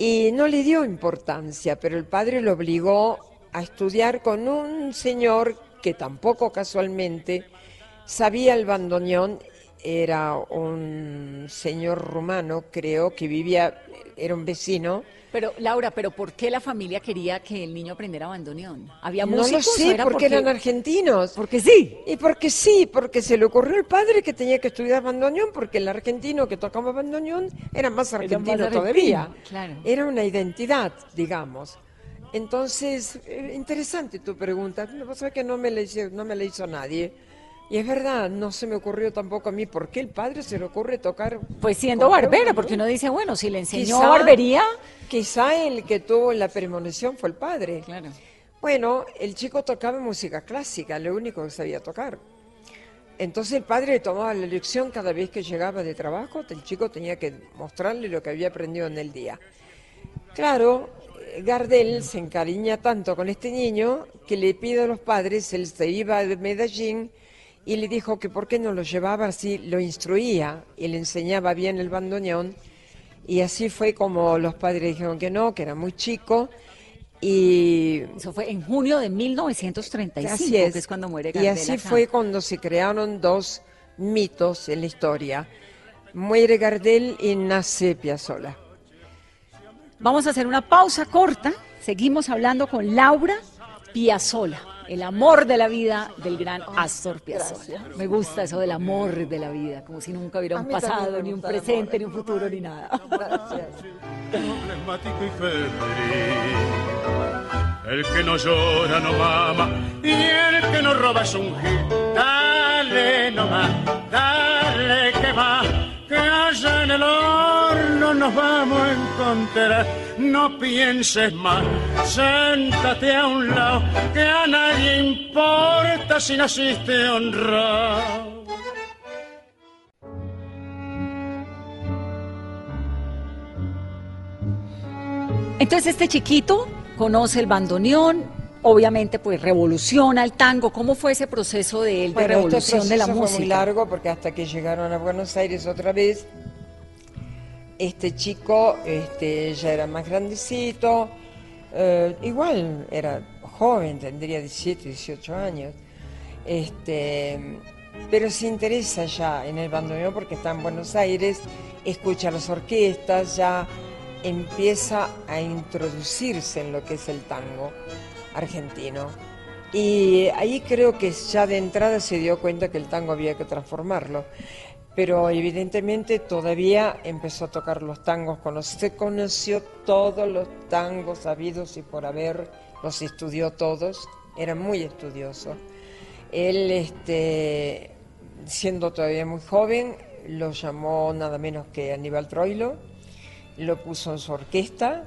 Y no le dio importancia, pero el padre lo obligó a estudiar con un señor que tampoco casualmente sabía el bandoneón, era un señor rumano, creo, que vivía, era un vecino. Pero, Laura, ¿pero por qué la familia quería que el niño aprendiera bandoneón? ¿Había No lo músicos o sé, era porque eran argentinos. Porque sí. Y porque sí, porque se le ocurrió al padre que tenía que estudiar bandoneón, porque el argentino que tocaba bandoneón era más Era más argentino argentino, todavía. claro. Era una identidad, digamos. Entonces, eh, interesante tu pregunta. Vos sabés que no me, la hizo, no me la hizo nadie. Y es verdad, no se me ocurrió tampoco a mí. ¿Por qué el padre se le ocurre tocar? Pues siendo flauta, porque no? uno dice, bueno, si le enseñó Quizá- barbería... Quizá el que tuvo la premonición fue el padre. Claro. Bueno, el chico tocaba música clásica, lo único que sabía tocar. Entonces el padre tomaba la lección cada vez que llegaba de trabajo, el chico tenía que mostrarle lo que había aprendido en el día. Claro, Gardel se encariña tanto con este niño que le pide a los padres, él se iba de Medellín y le dijo que por qué no lo llevaba así, lo instruía y le enseñaba bien el bandoneón. Y así fue como los padres dijeron que no, que era muy chico. Y Eso fue en junio de 1935, Así es. que es cuando muere Y Gardel así acá. fue cuando se crearon dos mitos en la historia. Muere Gardel y nace Piazzolla. Vamos a hacer una pausa corta. Seguimos hablando con Laura Piazzolla, el amor de la vida del gran Astor Piazzolla. Me gusta eso del amor de la vida, como si nunca hubiera A un pasado, ni un presente, ni un futuro, ni nada. El que no llora no mama y el que no roba es un gil. Dale nomás, dale que va, que allá en el horno nos vamos a encontrar. No pienses más, séntate a un lado, que a nadie importa si naciste honrado. Entonces este chiquito conoce el bandoneón, obviamente pues revoluciona el tango. ¿Cómo fue ese proceso de él de este revolución de la música? fue muy largo porque hasta que llegaron a Buenos Aires otra vez, este chico este, ya era más grandecito, eh, igual era joven, tendría 17, 18 años, este, pero se interesa ya en el bandoneón porque está en Buenos Aires, escucha las orquestas, ya empieza a introducirse en lo que es el tango argentino. Y ahí creo que ya de entrada se dio cuenta que el tango había que transformarlo. Pero evidentemente todavía empezó a tocar los tangos, se conoció todos los tangos habidos y por haber, los estudió todos, era muy estudioso. Él, este, siendo todavía muy joven, lo llamó nada menos que Aníbal Troilo, lo puso en su orquesta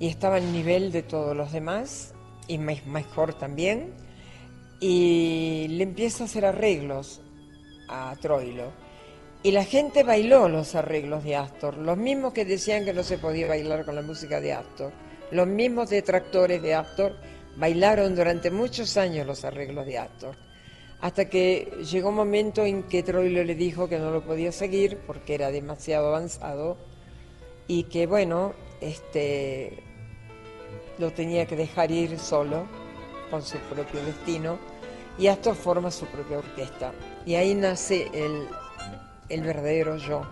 y estaba al nivel de todos los demás y me- mejor también. Y le empieza a hacer arreglos a Troilo. Y la gente bailó los arreglos de Astor, los mismos que decían que no se podía bailar con la música de Astor, los mismos detractores de Astor bailaron durante muchos años los arreglos de Astor. Hasta que llegó un momento en que Troilo le dijo que no lo podía seguir porque era demasiado avanzado y que bueno, este lo tenía que dejar ir solo con su propio destino y Astor forma su propia orquesta y ahí nace el, el verdadero yo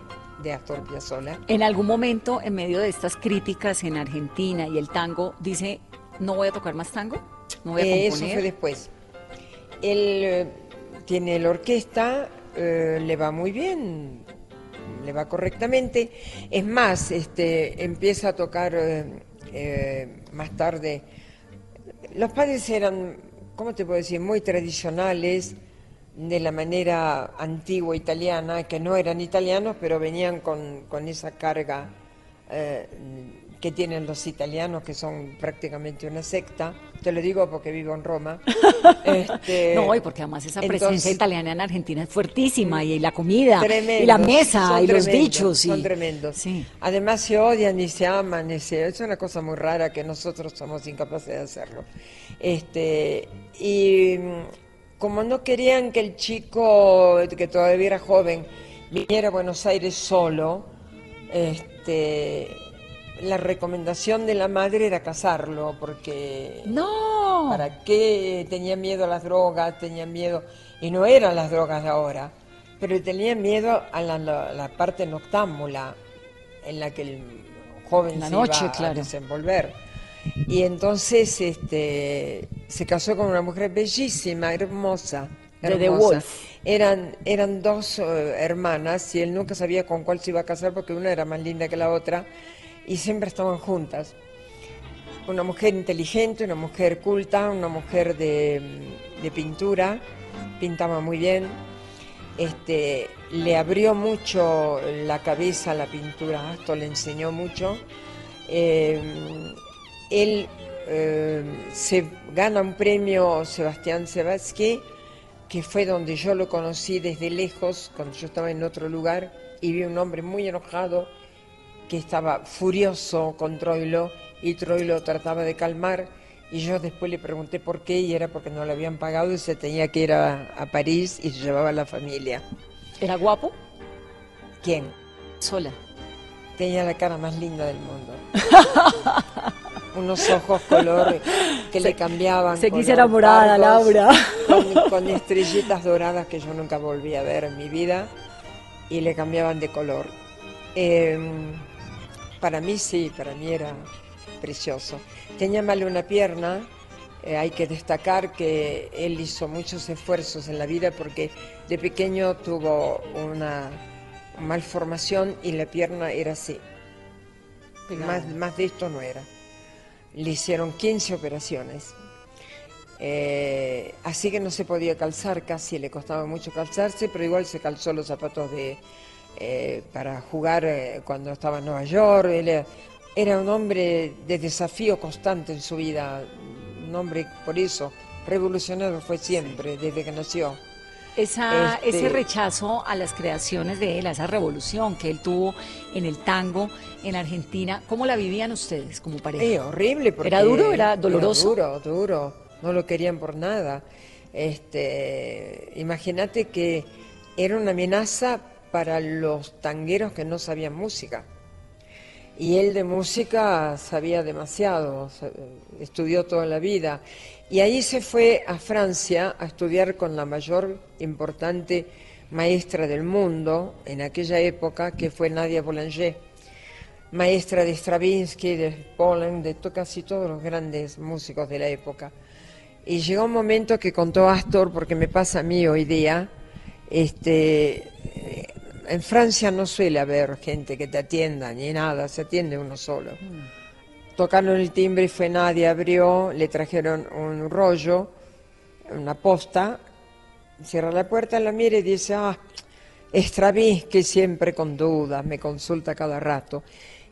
de Astor Piazzolla. En algún momento, en medio de estas críticas en Argentina y el tango, dice, no voy a tocar más tango, no voy a Eh, eso componer. fue después. Él eh, tiene la orquesta, eh, le va muy bien, le va correctamente. Es más, este, empieza a tocar eh, más tarde. Los padres eran, ¿cómo te puedo decir?, muy tradicionales, de la manera antigua italiana, que no eran italianos, pero venían con, con esa carga eh, que tienen los italianos, que son prácticamente una secta. Te lo digo porque vivo en Roma. Este, No, y porque además esa presencia entonces- italiana en Argentina es fuertísima, y la comida, y Tremendos, la mesa, y los dichos. y- Son tremendos. Sí. Además se odian y se aman. y se- es una cosa muy rara que nosotros somos incapaces de hacerlo. Este, y mm, como no querían que el chico, que todavía era joven, viniera a Buenos Aires solo, este, la recomendación de la madre era casarlo, porque No. ¿Para qué tenía miedo a las drogas? Tenía miedo, y no eran las drogas de ahora, pero tenía miedo a la, la- la parte noctámbula en la que el joven La se noche, iba a desenvolver. Y entonces este, se casó con una mujer bellísima, hermosa. De The. Wolf. Eran, eran dos eh, hermanas y él nunca sabía con cuál se iba a casar porque una era más linda que la otra y siempre estaban juntas una mujer inteligente, una mujer culta, una mujer de, de pintura, pintaba muy bien. Este, le abrió mucho la cabeza a la pintura, Astor le enseñó mucho. Eh, él eh, se gana un premio Sebastián Sebatsky, que fue donde yo lo conocí desde lejos, cuando yo estaba en otro lugar, y vi un hombre muy enojado que estaba furioso con Troilo y Troilo trataba de calmar y yo después le pregunté por qué y era porque no le habían pagado y se tenía que ir a, a París y se llevaba a la familia. ¿Era guapo? ¿Quién? Sola. Tenía la cara más linda del mundo. Unos ojos color que le cambiaban. se enamorada, pardos, Laura. Con, con estrellitas doradas que yo nunca volví a ver en mi vida y le cambiaban de color. Eh, para mí sí, para mí era precioso. Tenía mal una pierna, eh, hay que destacar que él hizo muchos esfuerzos en la vida porque de pequeño tuvo una malformación y la pierna era así. Más, más de esto no era. Le hicieron 15 operaciones. Eh, así que no se podía calzar, casi le costaba mucho calzarse, pero igual se calzó los zapatos de, eh, para jugar eh, cuando estaba en Nueva York. Él era, un hombre de desafío constante en su vida, un hombre por eso revolucionario fue siempre, desde que nació. Esa, Este- Ese rechazo a las creaciones de él, a esa revolución que él tuvo en el tango en Argentina, ¿cómo la vivían ustedes como pareja? Eh, horrible porque ¿Era duro? ¿Era doloroso? duro, duro. No lo querían por nada. Este, imagínate que era una amenaza para los tangueros que no sabían música. Y él de música sabía demasiado, estudió toda la vida. Y ahí se fue a Francia a estudiar con la mayor importante maestra del mundo en aquella época, que fue Nadia Boulanger, maestra de Stravinsky, de Poland, de casi todos los grandes músicos de la época. Y llegó un momento que contó Astor, porque me pasa a mí hoy día, este, en Francia no suele haber gente que te atienda ni nada, se atiende uno solo. Tocaron el timbre y fue nadie, abrió, le trajeron un rollo, una posta, cierra la puerta, la mira y dice, ah, Stravinsky siempre con dudas, me consulta cada rato.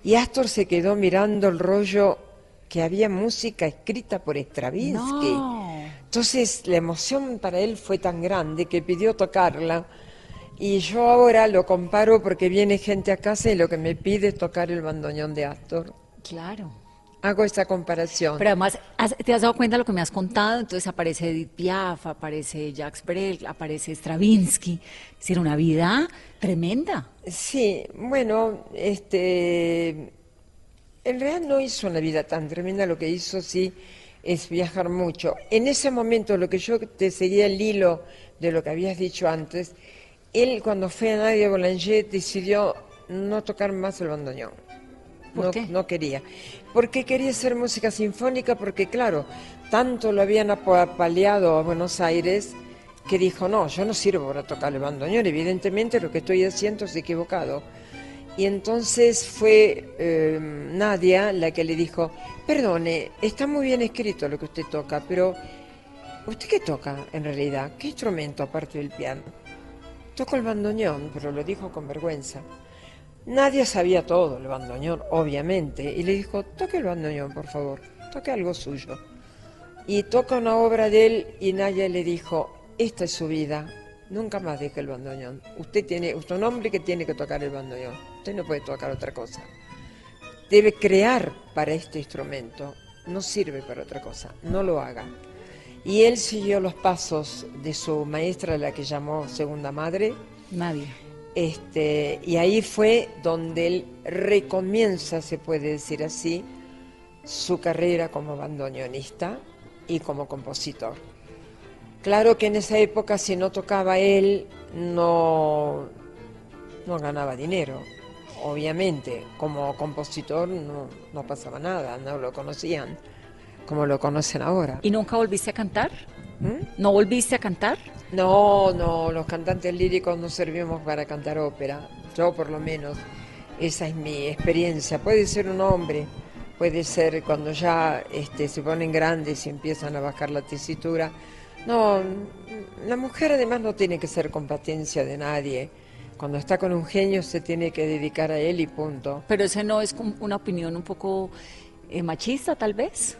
Y Astor se quedó mirando el rollo que había música escrita por Stravinsky. No. Entonces la emoción para él fue tan grande que pidió tocarla. Y yo ahora lo comparo porque viene gente a casa y lo que me pide es tocar el bandoneón de Astor. Claro. Hago esa comparación. Pero además, ¿te has dado cuenta de lo que me has contado? Entonces aparece Edith Piaf, aparece Jacques Brel, aparece Stravinsky. Es decir, una vida tremenda. Sí, bueno, este, en realidad no hizo una vida tan tremenda, lo que hizo sí es viajar mucho. En ese momento, lo que yo te seguía el hilo de lo que habías dicho antes, él cuando fue a Nadia Boulanger decidió no tocar más el bandoneón. ¿Por no, qué? no quería. Porque quería hacer música sinfónica, porque claro, tanto lo habían apaleado a Buenos Aires que dijo, no, yo no sirvo para tocar el bandoneón, evidentemente lo que estoy haciendo es equivocado. Y entonces fue eh, Nadia la que le dijo, perdone, está muy bien escrito lo que usted toca, pero ¿usted qué toca en realidad? ¿Qué instrumento aparte del piano? Toco el bandoneón, pero lo dijo con vergüenza. Nadie sabía todo el bandoneón, obviamente, y le dijo, toque el bandoneón, por favor, toque algo suyo. Y toca una obra de él y Nadia le dijo, esta es su vida, nunca más deje el bandoneón. Usted tiene, usted es un hombre que tiene que tocar el bandoneón, usted no puede tocar otra cosa. Debe crear para este instrumento, no sirve para otra cosa, no lo haga. Y él siguió los pasos de su maestra, la que llamó segunda madre, Nadie. este, y ahí fue donde él recomienza, se puede decir así, su carrera como bandoneonista y como compositor. Claro que en esa época si no tocaba él no, no ganaba dinero, obviamente. Como compositor no, no pasaba nada, no lo conocían como lo conocen ahora. ¿Y nunca volviste a cantar? ¿Mm? ¿No volviste a cantar? No, no, los cantantes líricos no servimos para cantar ópera. Yo por lo menos, esa es mi experiencia. Puede ser un hombre, puede ser cuando ya este, se ponen grandes y empiezan a bajar la tesitura. No, la mujer además no tiene que ser competencia de nadie. Cuando está con un genio se tiene que dedicar a él y punto. Pero ese no es una opinión un poco eh, machista, tal vez.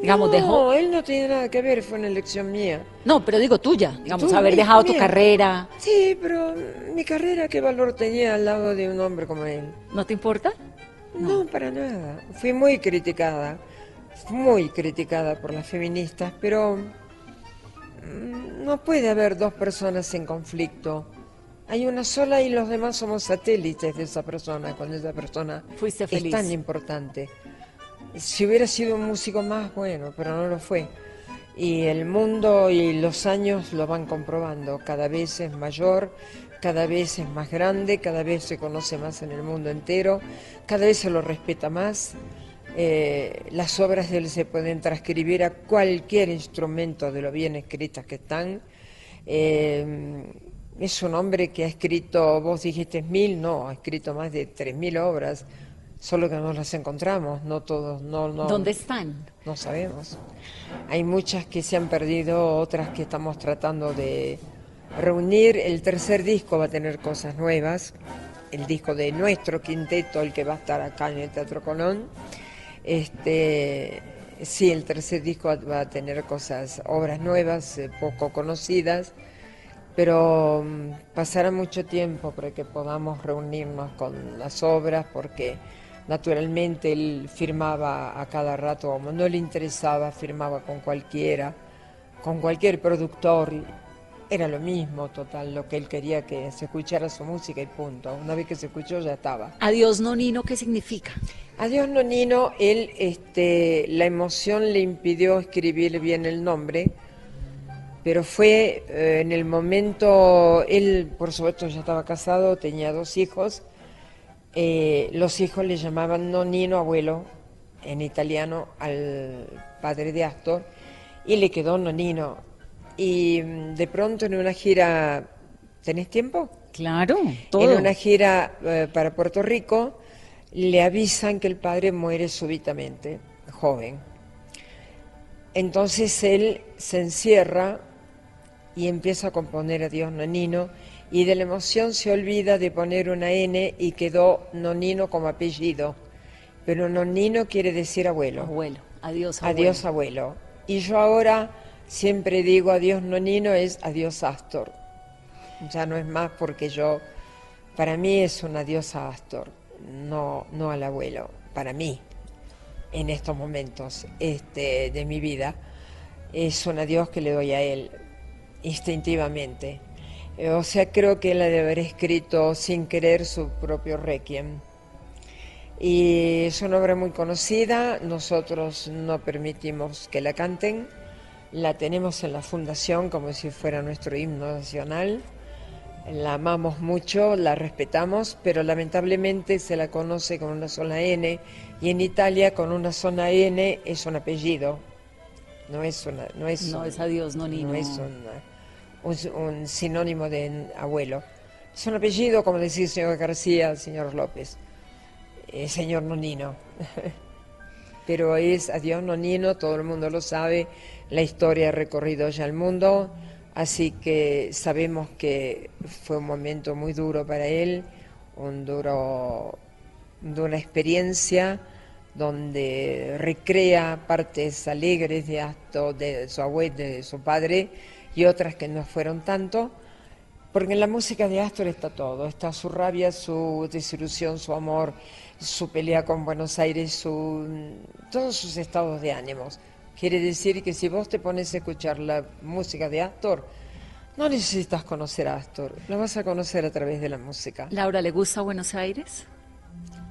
Digamos, no, dejó. él no tiene nada que ver, fue una elección mía. No, pero digo tuya. Digamos, Tú, haber dejado tu carrera. Sí, pero mi carrera, ¿qué valor tenía al lado de un hombre como él? ¿No te importa? No, para nada. Fui muy criticada, muy criticada por las feministas, pero mm, no puede haber dos personas en conflicto. Hay una sola y los demás somos satélites de esa persona, cuando esa persona Fuiste feliz. es tan importante. Si hubiera sido un músico más, bueno, pero no lo fue. Y el mundo y los años lo van comprobando. Cada vez es mayor, cada vez es más grande, cada vez se conoce más en el mundo entero, cada vez se lo respeta más. Eh, las obras de él se pueden transcribir a cualquier instrumento de lo bien escritas que están. Eh, es un hombre que ha escrito, vos dijiste mil, no, ha escrito más de tres mil obras, solo que no las encontramos, no todos, no, no. ¿Dónde están? No sabemos. Hay muchas que se han perdido, otras que estamos tratando de reunir. El tercer disco va a tener cosas nuevas. El disco de nuestro quinteto, el que va a estar acá en el Teatro Colón. Este, sí, el tercer disco va a tener cosas, obras nuevas, eh, poco conocidas, pero mm, pasará mucho tiempo para que podamos reunirnos con las obras, porque naturalmente él firmaba a cada rato, como no le interesaba, firmaba con cualquiera, con cualquier productor, era lo mismo, total, lo que él quería que se escuchara su música y punto. Una vez que se escuchó ya estaba. Adiós, Nonino, ¿qué significa? Adiós Nonino, él, este, la emoción le impidió escribir bien el nombre, pero fue eh, en el momento, él por supuesto ya estaba casado, tenía dos hijos, eh, los hijos le llamaban Nonino, abuelo, en italiano, al padre de Astor, y le quedó Nonino. Y mm, de pronto en una gira, ¿tenés tiempo? Claro, todo. En una gira eh, para Puerto Rico le avisan que el padre muere súbitamente, joven. Entonces él se encierra y empieza a componer a Dios Nonino y de la emoción se olvida de poner una N y quedó Nonino como apellido. Pero Nonino quiere decir abuelo. Abuelo, adiós abuelo. Adiós abuelo. Y yo ahora siempre digo adiós Nonino es adiós Astor. Ya no es más porque yo, para mí es un adiós a Astor, no, no al abuelo, para mí, en estos momentos este, de mi vida. Es un adiós que le doy a él instintivamente. Eh, O sea, creo que él ha de haber escrito sin querer su propio requiem. Y es una obra muy conocida, nosotros no permitimos que la canten, la tenemos en la fundación como si fuera nuestro himno nacional, la amamos mucho, la respetamos, pero lamentablemente se la conoce con una sola N y en Italia con una sola N es un apellido, no es, una, no es, No un- es adiós, Nonino. no es un, un- sinónimo de abuelo. Es un apellido, como decía el señor García, el señor López, eh, señor Nonino. Pero es adiós Nonino, todo el mundo lo sabe, la historia ha recorrido ya el mundo, así que sabemos que fue un momento muy duro para él, un duro, una experiencia donde recrea partes alegres de, acto de su abuelo, de su padre y otras que no fueron tanto, porque en la música de Astor está todo, está su rabia, su desilusión, su amor, su pelea con Buenos Aires, su, todos sus estados de ánimos. Quiere decir que si vos te pones a escuchar la música de Astor, no necesitas conocer a Astor, la vas a conocer a través de la música. Laura, ¿le gusta Buenos Aires?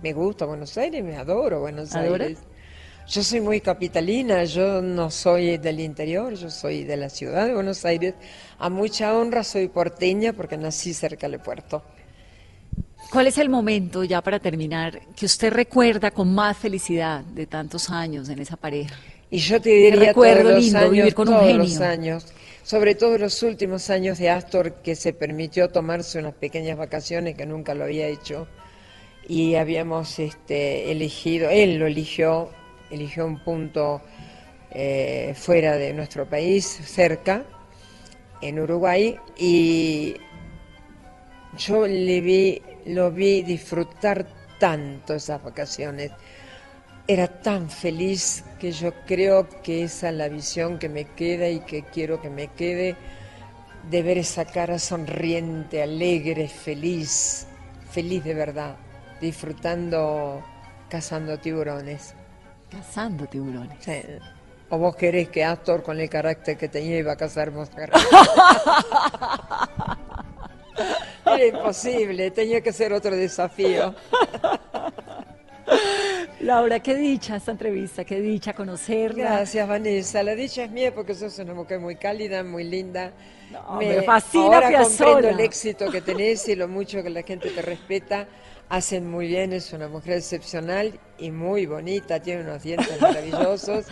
Me gusta Buenos Aires, me adoro Buenos ¿Adora? Aires. Yo soy muy capitalina, yo no soy del interior, yo soy de la ciudad de Buenos Aires. A mucha honra soy porteña porque nací cerca del puerto. ¿Cuál es el momento, ya para terminar, que usted recuerda con más felicidad de tantos años en esa pareja? Y yo te diría recuerdo todos los lindo, años, vivir con un todos los años, sobre todo los últimos años de Astor, que se permitió tomarse unas pequeñas vacaciones que nunca lo había hecho. Y habíamos este, elegido, él lo eligió, eligió un punto eh, fuera de nuestro país, cerca, en Uruguay, y yo le vi, lo vi disfrutar tanto esas vacaciones. Era tan feliz que yo creo que esa es la visión que me queda y que quiero que me quede de ver esa cara sonriente, alegre, feliz, feliz de verdad, disfrutando cazando tiburones. Cazando tiburones. Sí. ¿O vos querés que Astor, con el carácter que tenía, iba a cazar moscas? Era imposible, tenía que ser otro desafío. Laura, qué dicha esta entrevista, qué dicha conocerla. Gracias, Vanessa. La dicha es mía porque sos una mujer muy cálida, muy linda. No, me fascina ahora comprendo el éxito que tenés y lo mucho que la gente te respeta. Hacen muy bien, es una mujer excepcional y muy bonita, tiene unos dientes maravillosos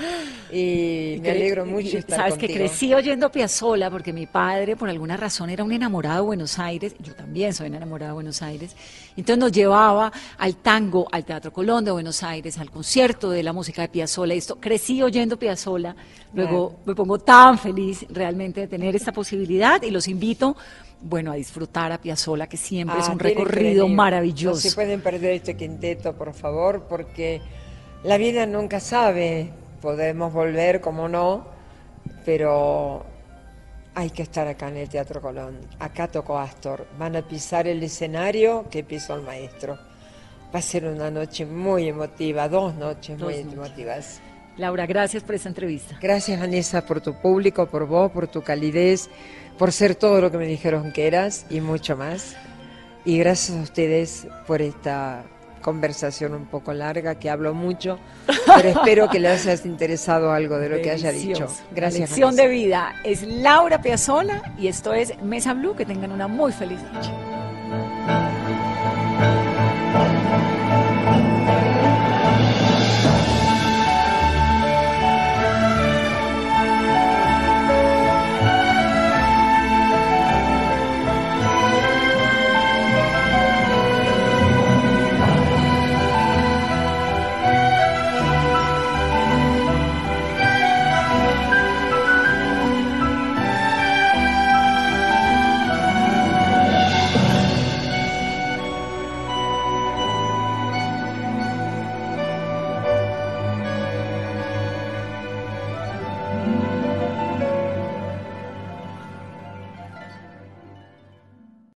y me alegro mucho estar Sabes contigo. que crecí oyendo Piazzolla porque mi padre, por alguna razón, era un enamorado de Buenos Aires. Yo también soy enamorada de Buenos Aires. Entonces nos llevaba al tango, al Teatro Colón de Buenos Aires, al concierto de la música de Piazzolla. Y esto, crecí oyendo Piazzolla. Luego me pongo tan feliz realmente de tener esta posibilidad y los invito, bueno, a disfrutar a Piazzolla, que siempre es Ah, un recorrido maravilloso. No se pueden perder este quinteto, por favor, porque la vida nunca sabe. Podemos volver, como no, pero hay que estar acá en el Teatro Colón. Acá tocó Astor. Van a pisar el escenario que pisó el maestro. Va a ser una noche muy emotiva, dos noches Dos muy noches. emotivas. Laura, gracias por esta entrevista. Gracias, Vanessa, por tu público, por vos, por tu calidez, por ser todo lo que me dijeron que eras y mucho más. Y gracias a ustedes por esta conversación un poco larga, que hablo mucho, pero espero que les haya interesado algo de lo que haya dicho. Gracias. La lección de vida es Laura Piazzola y esto es Mesa Blue. Que tengan una muy feliz noche.